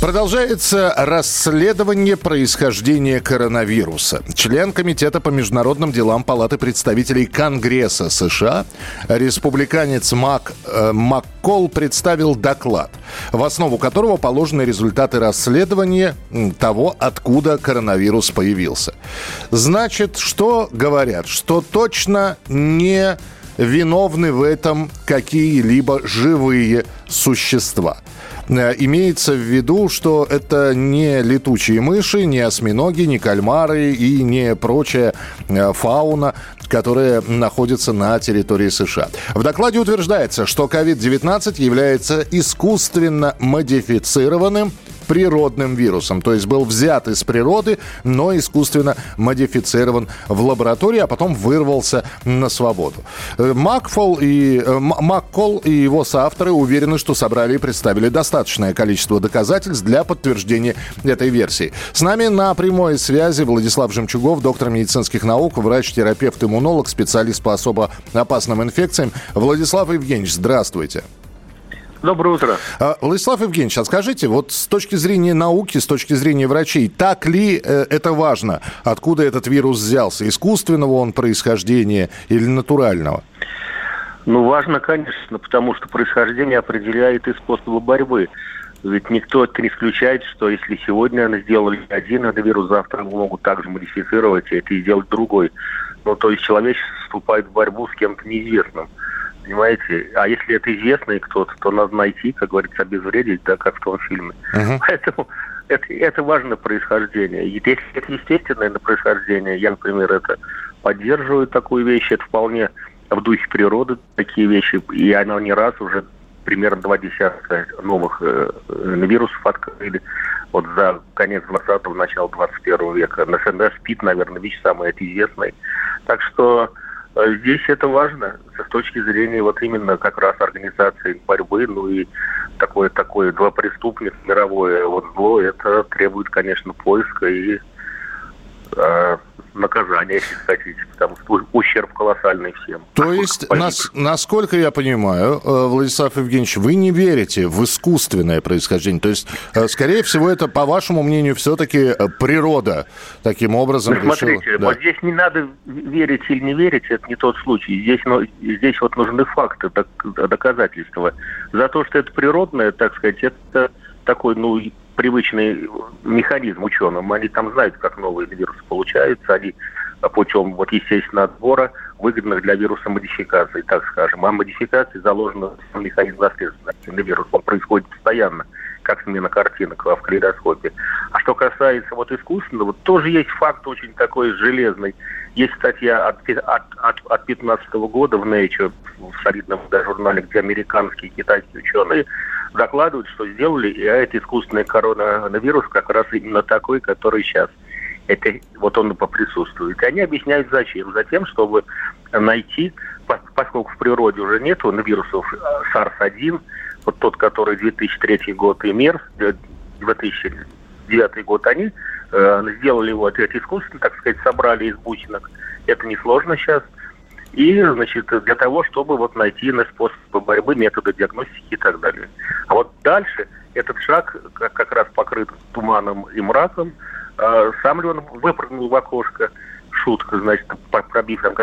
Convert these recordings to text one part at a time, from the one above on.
Продолжается расследование происхождения коронавируса. Член Комитета по международным делам Палаты представителей Конгресса США, республиканец Мак, э, Маккол представил доклад, в основу которого положены результаты расследования того, откуда коронавирус появился. Значит, что говорят? Что точно не виновны в этом какие-либо живые существа. Э, имеется в виду, что это не летучие мыши, не осьминоги, не кальмары и не прочая э, фауна, которая находится на территории США. В докладе утверждается, что COVID-19 является искусственно модифицированным природным вирусом. То есть был взят из природы, но искусственно модифицирован в лаборатории, а потом вырвался на свободу. Э, Макфол и, э, Маккол и его соавторы уверены, что собрали и представили достаточное количество доказательств для подтверждения этой версии. С нами на прямой связи Владислав Жемчугов, доктор медицинских наук, врач-терапевт, иммунолог, специалист по особо опасным инфекциям. Владислав Евгеньевич, здравствуйте. Доброе утро. А, Владислав Евгеньевич, а скажите, вот с точки зрения науки, с точки зрения врачей, так ли э, это важно, откуда этот вирус взялся? Искусственного он происхождения или натурального? Ну, важно, конечно, потому что происхождение определяет и способы борьбы. Ведь никто не исключает, что если сегодня сделали один этот вирус, завтра его могут также модифицировать и это и сделать другой. Ну, то есть человечество вступает в борьбу с кем-то неизвестным понимаете? А если это известный кто-то, то надо найти, как говорится, обезвредить, да, как в том фильме. Uh-huh. Поэтому это, это важное происхождение. Если это естественное происхождение, я, например, это поддерживаю такую вещь, это вполне в духе природы такие вещи, и она не раз уже примерно два десятка новых э, вирусов открыли вот за конец 20-го, начало 21 века. На СНС СПИД, наверное, вещь самая известная. Так что э, здесь это важно с точки зрения вот именно как раз организации борьбы, ну и такое такое два преступник мировое вот зло, это требует, конечно, поиска и э, наказания, если хотите, потому что ущерб колоссальный всем. То есть, нас, насколько я понимаю, э, Владислав Евгеньевич, вы не верите в искусственное происхождение. То есть, э, скорее всего, это, по вашему мнению, все-таки э, природа таким образом ну, смотрите, решила... вот здесь не надо верить или не верить, это не тот случай. Здесь, ну, здесь вот нужны факты, доказательства. За то, что это природное, так сказать, это такой, ну, привычный механизм ученым. Они там знают, как новые вирусы получаются. Они путем вот естественного отбора выгодных для вируса модификаций, так скажем. А модификации заложены в механизм наследственности на вирус. Он происходит постоянно, как смена картинок в калейдоскопе. А что касается вот искусственного, тоже есть факт очень такой железный. Есть статья от, от, от, от 15 года в Nature, в солидном да, журнале, где американские и китайские ученые докладывают, что сделали, и этот искусственный коронавирус как раз именно такой, который сейчас. Это вот он поприсутствует. И они объясняют зачем. Затем, чтобы найти, поскольку в природе уже нету вирусов SARS-1, вот тот, который 2003 год и МЕРС, 2009 год, они э, сделали вот эти искусственно, так сказать, собрали из бусинок. Это несложно сейчас – и, значит, для того, чтобы вот найти на способы борьбы, методы диагностики и так далее. А вот дальше этот шаг как, как раз покрыт туманом и мраком. А сам ли он выпрыгнул в окошко, шутка, значит, пробив там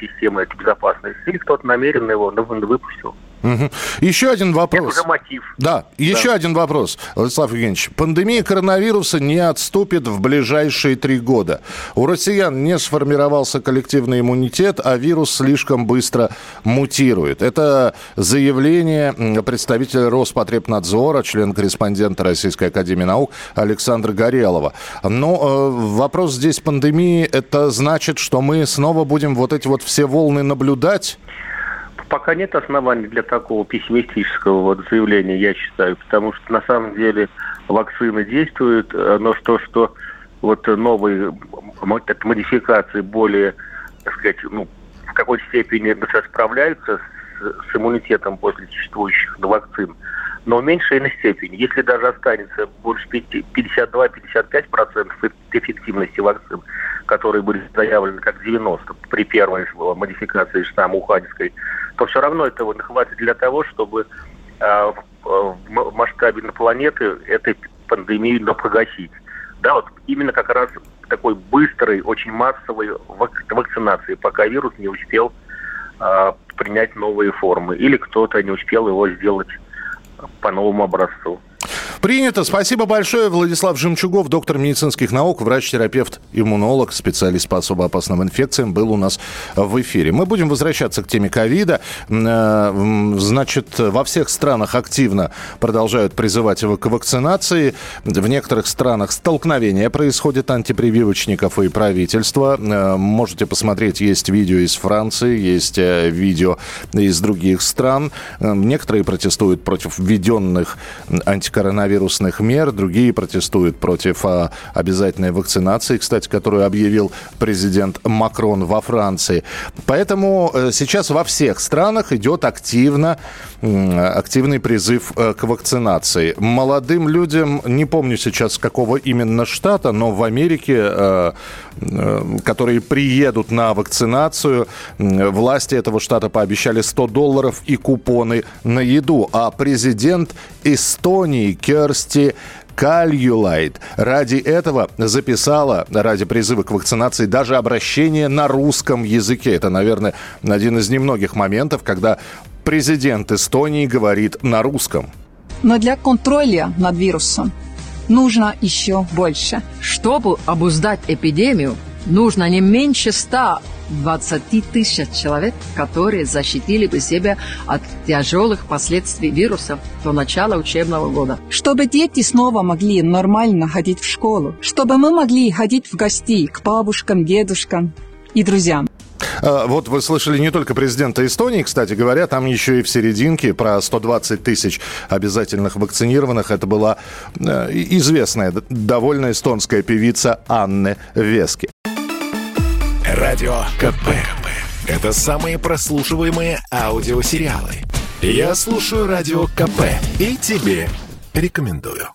системы безопасности, или кто-то намеренно его выпустил. Угу. Еще один вопрос. Это мотив. Да, еще да. один вопрос, Владислав Евгеньевич. Пандемия коронавируса не отступит в ближайшие три года. У россиян не сформировался коллективный иммунитет, а вирус слишком быстро мутирует. Это заявление представителя Роспотребнадзора, член-корреспондента Российской Академии Наук Александра Горелова. Но э, вопрос здесь пандемии, это значит, что мы снова будем вот эти вот все волны наблюдать? Пока нет оснований для такого пессимистического вот заявления, я считаю, потому что на самом деле вакцины действуют, э, но что, что вот новые модификации более, так сказать, ну, в какой-то степени справляются с, с иммунитетом после существующих вакцин, но в меньшей степени. Если даже останется больше 52-55% эффективности вакцин, которые были заявлены как 90 при первой модификации штамма уханьской, то все равно этого хватит для того, чтобы э, в масштабе на планеты этой пандемию но погасить. Да, вот именно как раз такой быстрой, очень массовой вакцинации, пока вирус не успел э, принять новые формы или кто-то не успел его сделать по новому образцу. Принято. Спасибо большое. Владислав Жемчугов, доктор медицинских наук, врач-терапевт, иммунолог, специалист по особо опасным инфекциям, был у нас в эфире. Мы будем возвращаться к теме ковида. Э, значит, во всех странах активно продолжают призывать к вакцинации. В некоторых странах столкновение происходит антипрививочников и правительства. Э, можете посмотреть, есть видео из Франции, есть э, видео из других стран. Некоторые протестуют против введенных антикоронавирусных коронавирусных мер, другие протестуют против а, обязательной вакцинации, кстати, которую объявил президент Макрон во Франции. Поэтому э, сейчас во всех странах идет активно, активный призыв э, к вакцинации. Молодым людям, не помню сейчас какого именно штата, но в Америке, э, которые приедут на вакцинацию, власти этого штата пообещали 100 долларов и купоны на еду. А президент Эстонии Кер Керсти Кальюлайт ради этого записала, ради призыва к вакцинации, даже обращение на русском языке. Это, наверное, один из немногих моментов, когда президент Эстонии говорит на русском. Но для контроля над вирусом нужно еще больше. Чтобы обуздать эпидемию, нужно не меньше 100 20 тысяч человек, которые защитили бы себя от тяжелых последствий вируса до начала учебного года. Чтобы дети снова могли нормально ходить в школу, чтобы мы могли ходить в гости к бабушкам, дедушкам и друзьям. А, вот вы слышали не только президента Эстонии, кстати говоря, там еще и в серединке про 120 тысяч обязательных вакцинированных. Это была э, известная, довольно эстонская певица Анне Вески. Радио КП. Это самые прослушиваемые аудиосериалы. Я слушаю Радио КП и тебе рекомендую.